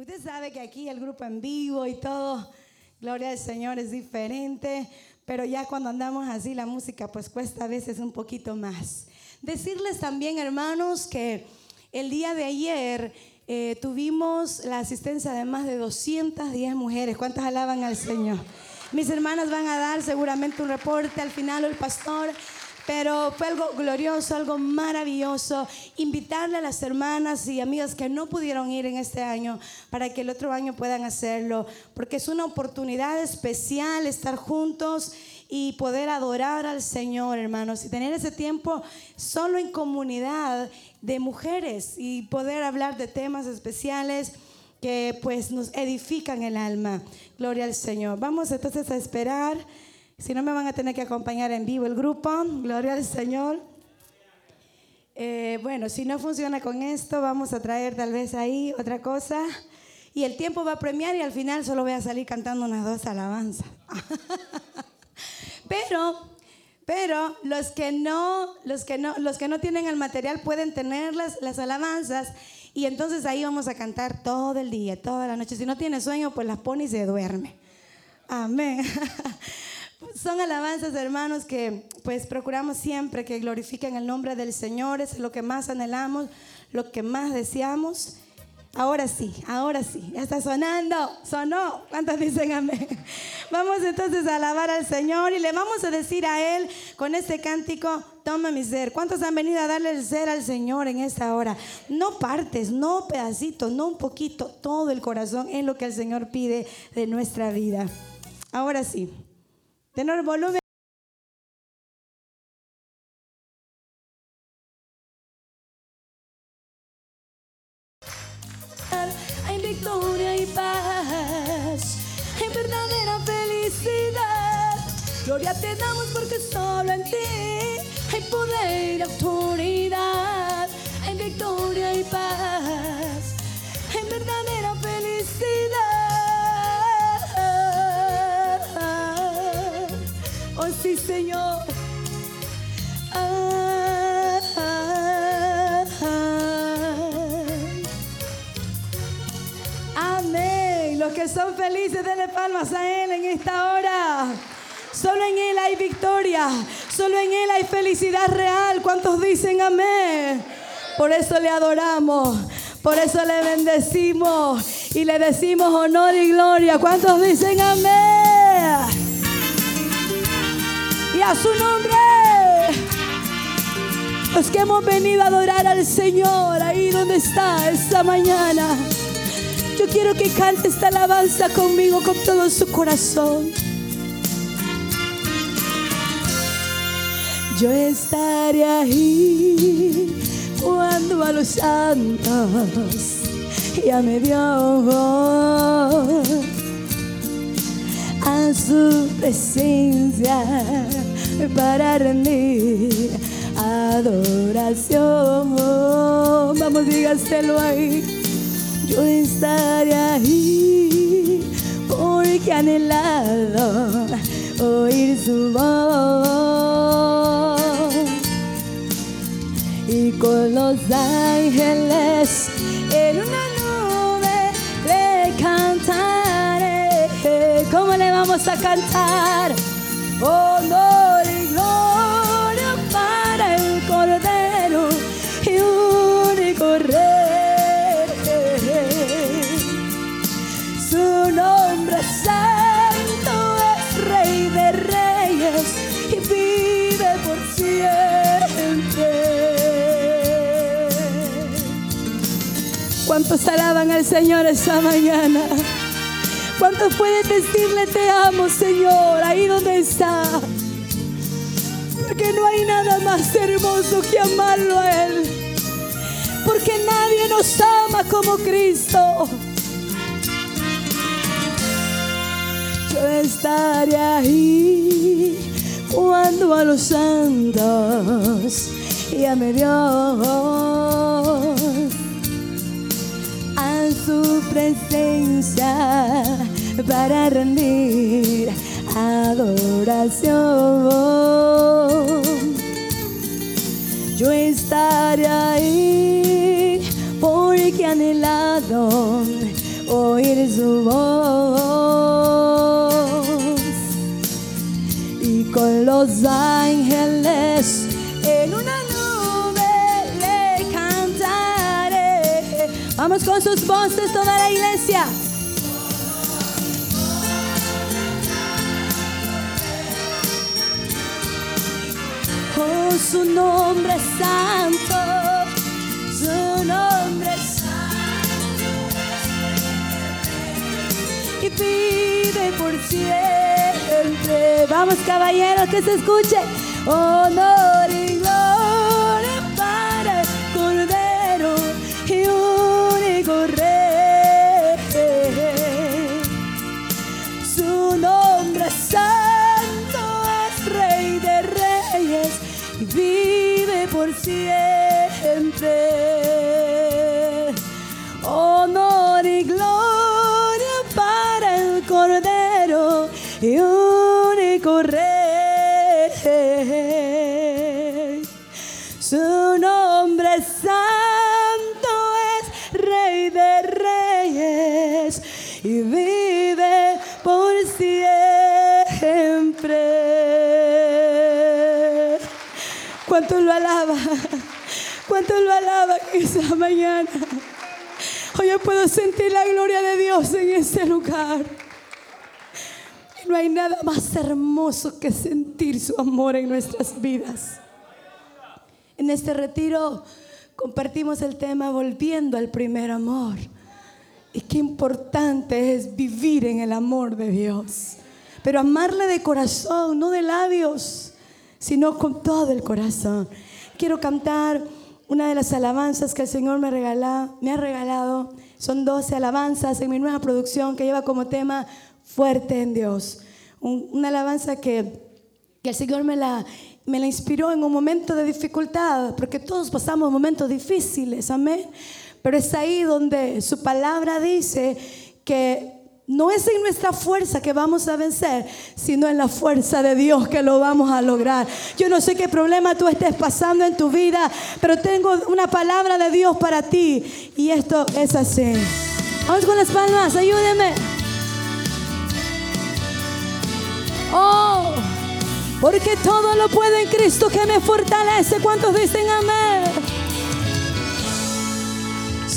Usted sabe que aquí el grupo en vivo y todo, gloria al Señor, es diferente, pero ya cuando andamos así la música pues cuesta a veces un poquito más. Decirles también, hermanos, que el día de ayer eh, tuvimos la asistencia de más de 210 mujeres. ¿Cuántas alaban al Señor? Mis hermanas van a dar seguramente un reporte al final, el pastor pero fue algo glorioso, algo maravilloso. Invitarle a las hermanas y amigas que no pudieron ir en este año para que el otro año puedan hacerlo, porque es una oportunidad especial estar juntos y poder adorar al Señor, hermanos, y tener ese tiempo solo en comunidad de mujeres y poder hablar de temas especiales que pues nos edifican el alma. Gloria al Señor. Vamos entonces a esperar. Si no, me van a tener que acompañar en vivo el grupo. Gloria al Señor. Eh, bueno, si no funciona con esto, vamos a traer tal vez ahí otra cosa. Y el tiempo va a premiar y al final solo voy a salir cantando unas dos alabanzas. pero, pero los que no, los que no, los que no tienen el material pueden tener las, las alabanzas y entonces ahí vamos a cantar todo el día, toda la noche. Si no tiene sueño, pues las pone y se duerme. Amén. Son alabanzas, hermanos, que pues procuramos siempre que glorifiquen el nombre del Señor. Es lo que más anhelamos, lo que más deseamos. Ahora sí, ahora sí, ya está sonando, sonó. ¿Cuántos dicen amén? Vamos entonces a alabar al Señor y le vamos a decir a Él con este cántico, toma mi ser. ¿Cuántos han venido a darle el ser al Señor en esta hora? No partes, no pedacitos, no un poquito, todo el corazón es lo que el Señor pide de nuestra vida. Ahora sí. Tenor volumen. Hay victoria y paz, hay verdadera felicidad. Gloria te damos porque solo en ti hay poder y autoridad. Hay victoria y paz, hay verdadera felicidad. Sí, Señor. Ah, ah, ah. Amén. Los que son felices, denle palmas a Él en esta hora. Solo en Él hay victoria. Solo en Él hay felicidad real. ¿Cuántos dicen amén? Por eso le adoramos. Por eso le bendecimos. Y le decimos honor y gloria. ¿Cuántos dicen amén? Su nombre. Los que hemos venido a adorar al Señor ahí donde está esta mañana. Yo quiero que cante esta alabanza conmigo con todo su corazón. Yo estaré ahí cuando a los santos ya me dio a su presencia para rendir adoración. Vamos, dígaselo ahí. Yo estaré ahí porque anhelado oír su voz y con los ángeles en una nube le cantaré. ¿Cómo le vamos a cantar? Honor y ¿Cuántos alaban al Señor esta mañana? ¿Cuántos pueden decirle te amo, Señor, ahí donde está? Porque no hay nada más hermoso que amarlo a Él. Porque nadie nos ama como Cristo. Yo estaré ahí cuando a los santos llame Dios su presencia para rendir adoración. Yo estaré ahí porque anhelado oír su voz y con los Con sus voces toda la iglesia. Oh, su nombre santo, su nombre santo. Y vive por siempre. Vamos caballeros, que se escuche. Honor y ¿Cuánto lo alaba en esa mañana? Hoy yo puedo sentir la gloria de Dios en este lugar. Y no hay nada más hermoso que sentir su amor en nuestras vidas. En este retiro compartimos el tema volviendo al primer amor. Y qué importante es vivir en el amor de Dios. Pero amarle de corazón, no de labios, sino con todo el corazón. Quiero cantar una de las alabanzas que el Señor me, regala, me ha regalado. Son 12 alabanzas en mi nueva producción que lleva como tema Fuerte en Dios. Un- una alabanza que, que el Señor me la, me la inspiró en un momento de dificultad, porque todos pasamos momentos difíciles, amén. Pero es ahí donde su palabra dice que no es en nuestra fuerza que vamos a vencer, sino en la fuerza de Dios que lo vamos a lograr. Yo no sé qué problema tú estés pasando en tu vida, pero tengo una palabra de Dios para ti. Y esto es así. Vamos con las palmas, ayúdeme. Oh, porque todo lo puedo en Cristo que me fortalece. ¿Cuántos dicen amén?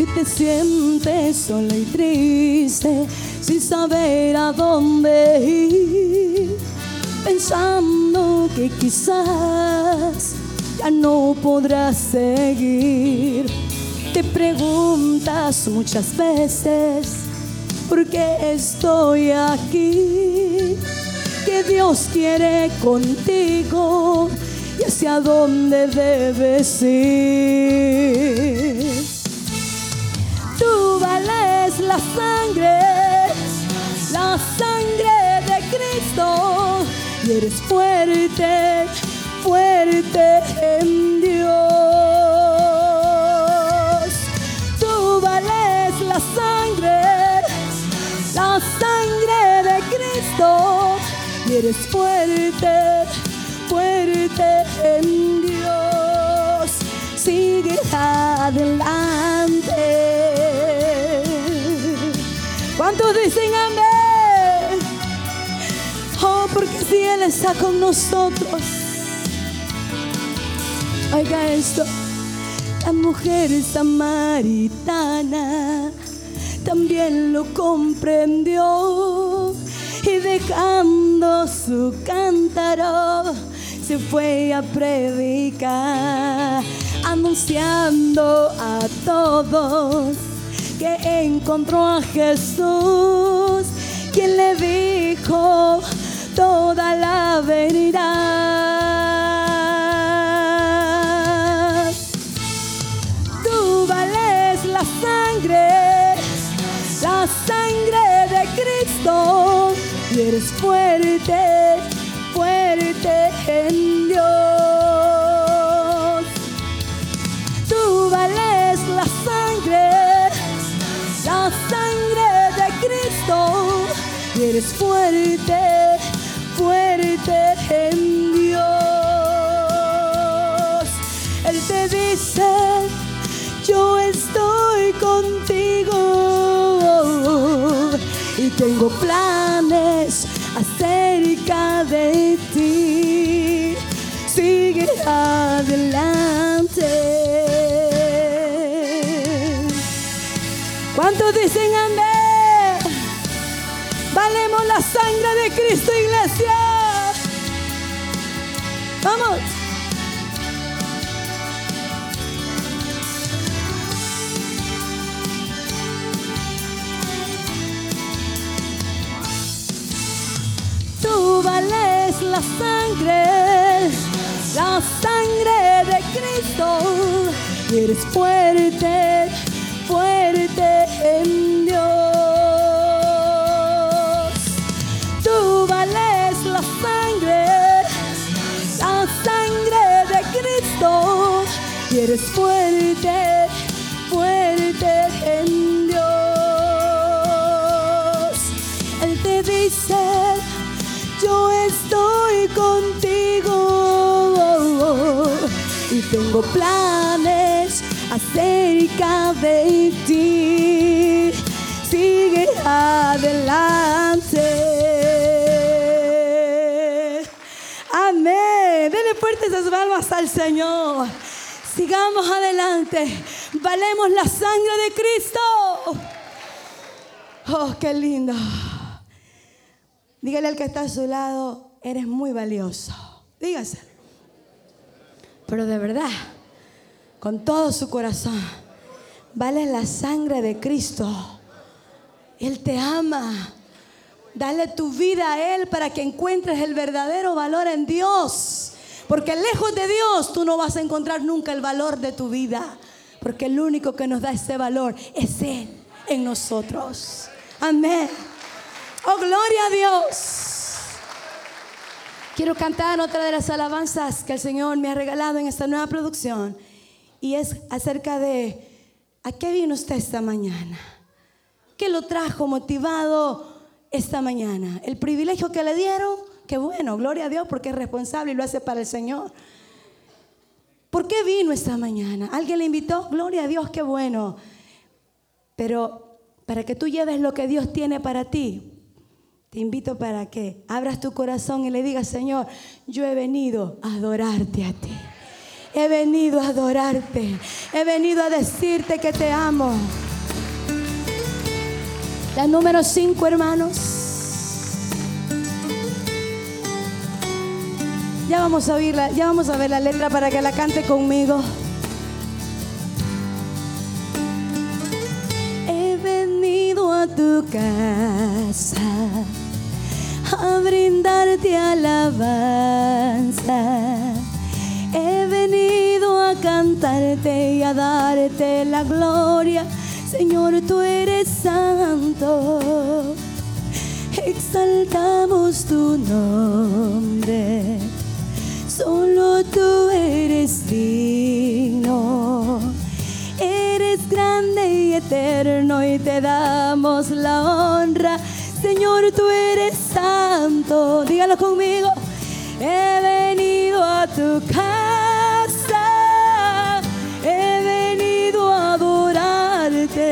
Si te sientes sola y triste, sin saber a dónde ir, pensando que quizás ya no podrás seguir, te preguntas muchas veces, ¿por qué estoy aquí? Que Dios quiere contigo y hacia dónde debes ir. La sangre, la sangre de Cristo. Y eres fuerte, fuerte en Dios. Tú vales la sangre, la sangre de Cristo. Y eres fuerte, fuerte en Dios. Sigue adelante. ¿Cuántos dicen amén? Oh, porque si Él está con nosotros. Oiga esto. La mujer samaritana también lo comprendió y dejando su cántaro se fue a predicar, anunciando a todos que encontró a Jesús, quien le dijo toda la verdad. Tú vales la sangre, la sangre de Cristo, y eres fuerte, fuerte en Dios. Eres fuerte, fuerte en Dios. Él te dice, yo estoy contigo y tengo planes acerca de ti. adelante. ¿Cuántos dicen amén? Sangre de Cristo, iglesia. Vamos. Tú vales la sangre, la sangre de Cristo. Y eres fuerte, fuerte en Dios. Eres fuerte, fuerte en Dios. Él te dice, yo estoy contigo y tengo planes acerca de ti. Sigue adelante. Amén. Denle fuerte esas palmas al Señor. Sigamos adelante. Valemos la sangre de Cristo. Oh, qué lindo. Dígale al que está a su lado, eres muy valioso. Dígase. Pero de verdad, con todo su corazón, vale la sangre de Cristo. Él te ama. Dale tu vida a Él para que encuentres el verdadero valor en Dios. Porque lejos de Dios tú no vas a encontrar nunca el valor de tu vida. Porque el único que nos da ese valor es Él en nosotros. Amén. Oh, gloria a Dios. Quiero cantar otra de las alabanzas que el Señor me ha regalado en esta nueva producción. Y es acerca de, ¿a qué vino usted esta mañana? ¿Qué lo trajo motivado esta mañana? El privilegio que le dieron, qué bueno, gloria a Dios porque es responsable y lo hace para el Señor. ¿Por qué vino esta mañana? ¿Alguien le invitó? Gloria a Dios, qué bueno. Pero para que tú lleves lo que Dios tiene para ti, te invito para que abras tu corazón y le digas, Señor, yo he venido a adorarte a ti. He venido a adorarte. He venido a decirte que te amo. La número cinco, hermanos. Ya vamos a oírla, ya vamos a ver la letra para que la cante conmigo. He venido a tu casa a brindarte alabanza. He venido a cantarte y a darte la gloria. Señor, tú eres santo. Exaltamos tu nombre. Solo tú eres digno. Eres grande y eterno y te damos la honra. Señor, tú eres santo. Dígalo conmigo. He venido a tu casa. He venido a adorarte.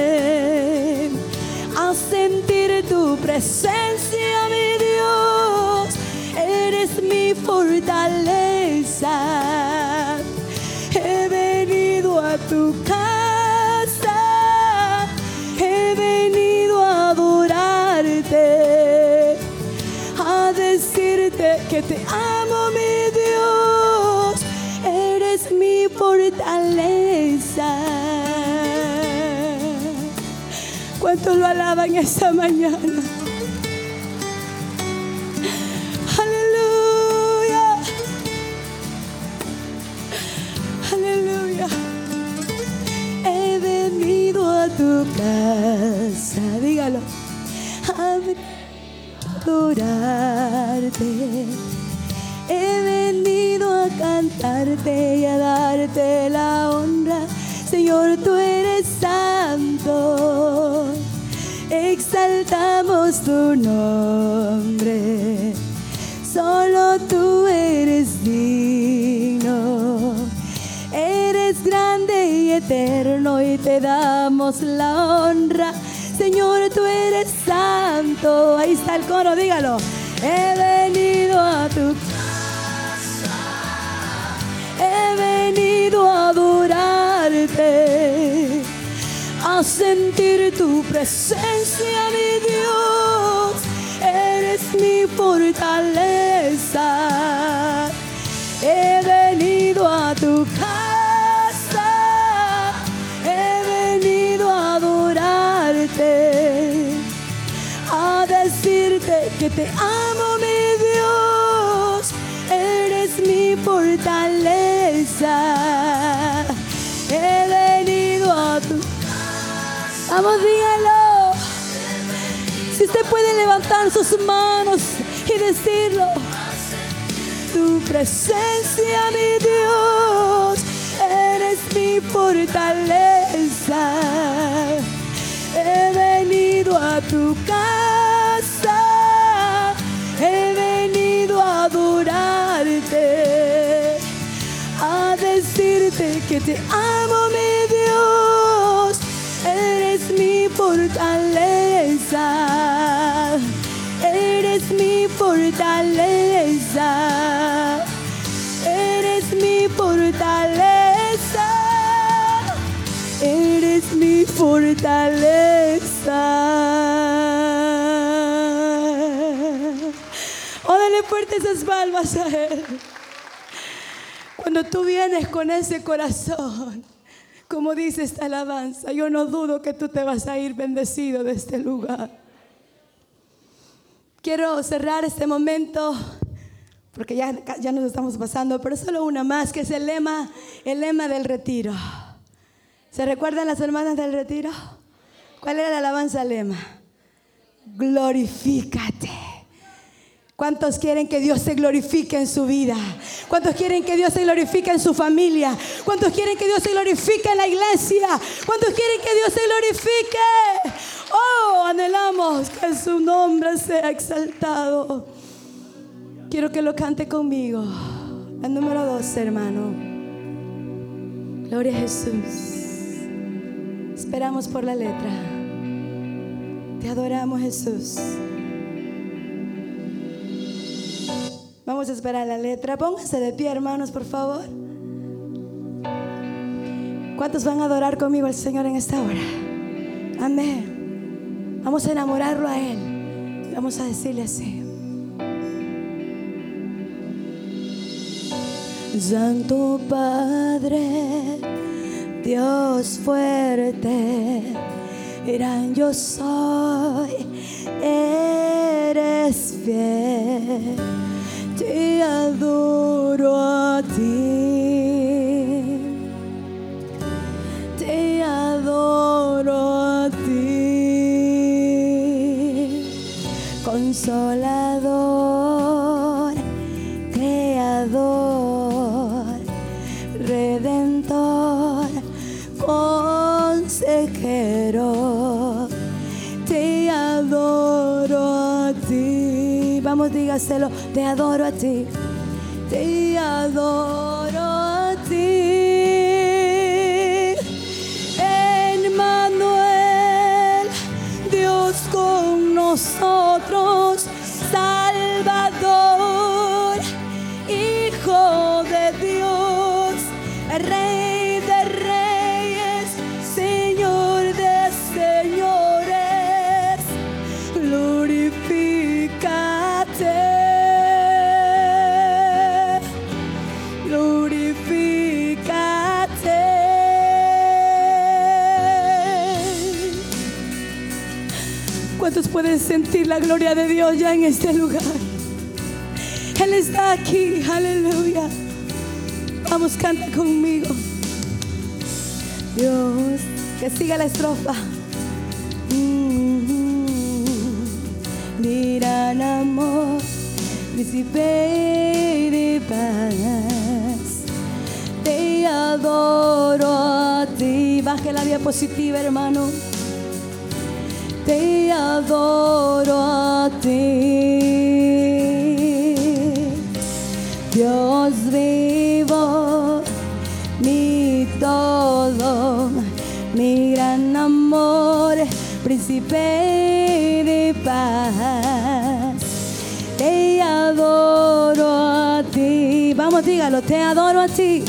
A sentir tu presencia, mi Dios. Eres mi fortaleza. ¿Cuántos lo alaban esta mañana? nombre. Solo tú eres digno, eres grande y eterno y te damos la honra. Señor, tú eres santo. Ahí está el coro, dígalo. He venido a tu casa, he venido a adorarte, a sentir tu presencia, mi Dios. Mi fortaleza. He venido a tu casa. He venido a adorarte. A decirte que te amo, mi Dios. Eres mi fortaleza. He venido a tu Vamos, dígalo. Si usted puede levantar sus manos y decirlo. Tu presencia, mi Dios, eres mi fortaleza. He venido a tu casa, he venido a adorarte, a decirte que te amo, mi Dios fortaleza, eres mi fortaleza, eres mi fortaleza, eres mi fortaleza. O dale fuerte esas palmas a Él. Cuando tú vienes con ese corazón como dice esta alabanza, yo no dudo que tú te vas a ir bendecido de este lugar. Quiero cerrar este momento porque ya, ya nos estamos pasando, pero solo una más, que es el lema, el lema del retiro. ¿Se recuerdan las hermanas del retiro? ¿Cuál era la alabanza lema? Glorifícate. ¿Cuántos quieren que Dios se glorifique en su vida? ¿Cuántos quieren que Dios se glorifique en su familia? ¿Cuántos quieren que Dios se glorifique en la iglesia? ¿Cuántos quieren que Dios se glorifique? Oh, anhelamos que su nombre sea exaltado. Quiero que lo cante conmigo. El número dos, hermano. Gloria a Jesús. Esperamos por la letra. Te adoramos, Jesús. Vamos a esperar la letra. Pónganse de pie, hermanos, por favor. ¿Cuántos van a adorar conmigo al Señor en esta hora? Amén. Vamos a enamorarlo a Él. Vamos a decirle así. Santo Padre, Dios fuerte, gran yo soy, eres fiel te adoro a ti, te adoro a ti, consolador, creador, redentor, consejero, te adoro a ti. Vamos, dígaselo te adoro a ti, te adoro a ti. Emmanuel, Dios con nosotros, ¿Cuántos pueden sentir la gloria de Dios ya en este lugar? Él está aquí, aleluya. Vamos, canta conmigo. Dios, que siga la estrofa. Gran amor, príncipe de paz. Te adoro a ti. Baje la diapositiva, hermano te adoro a ti. Dios vivo, mi todo, mi gran amor, príncipe de paz. Te adoro a ti. Vamos, dígalo, te adoro a ti.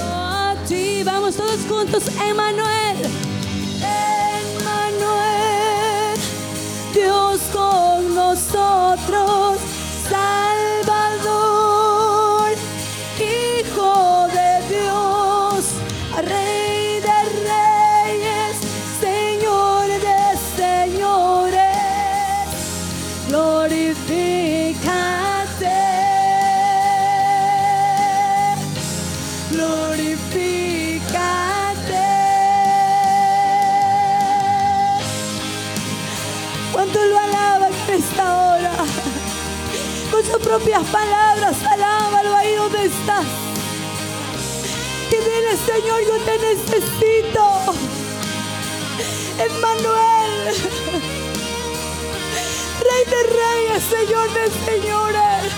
A Sí, vamos todos juntos. Emanuel, propias palabras, alábalo ahí donde estás. Y dile, Señor, yo te necesito. Emmanuel. Rey de reyes, Señor de señores.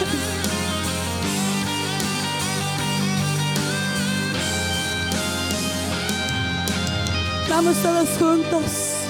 Vamos todos juntos.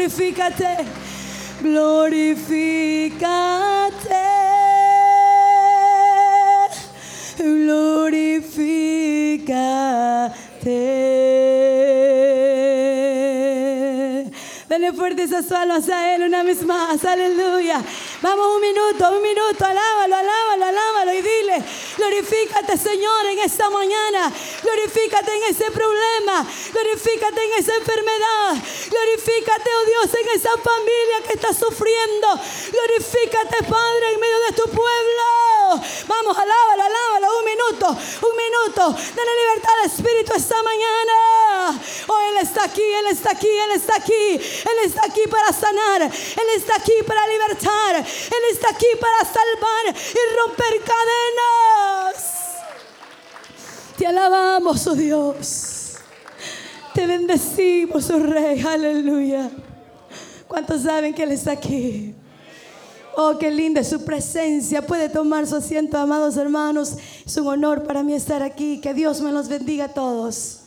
Glorifícate. Glorifícate. Glorifícate. Dale fuerte esas almas a Él una vez más. Aleluya. Vamos un minuto, un minuto. Alábalo, alábalo, alábalo y dile. Glorifícate, Señor, en esta mañana. Glorifícate en ese problema. Glorifícate en esa enfermedad. Glorifícate, oh Dios, en esa familia que está sufriendo. Glorifícate, Padre, en medio de tu pueblo. Vamos, alábalo, alábalo. Un minuto, un minuto. Dale libertad al Espíritu esta mañana. Oh, Él está aquí, Él está aquí, Él está aquí. Él está aquí para sanar. Él está aquí para libertar. Él está aquí para salvar y romper cadenas. Te alabamos, oh Dios. Te bendecimos, oh Rey. Aleluya. ¿Cuántos saben que Él está aquí? Oh, qué linda su presencia. Puede tomar su asiento, amados hermanos. Es un honor para mí estar aquí. Que Dios me los bendiga a todos.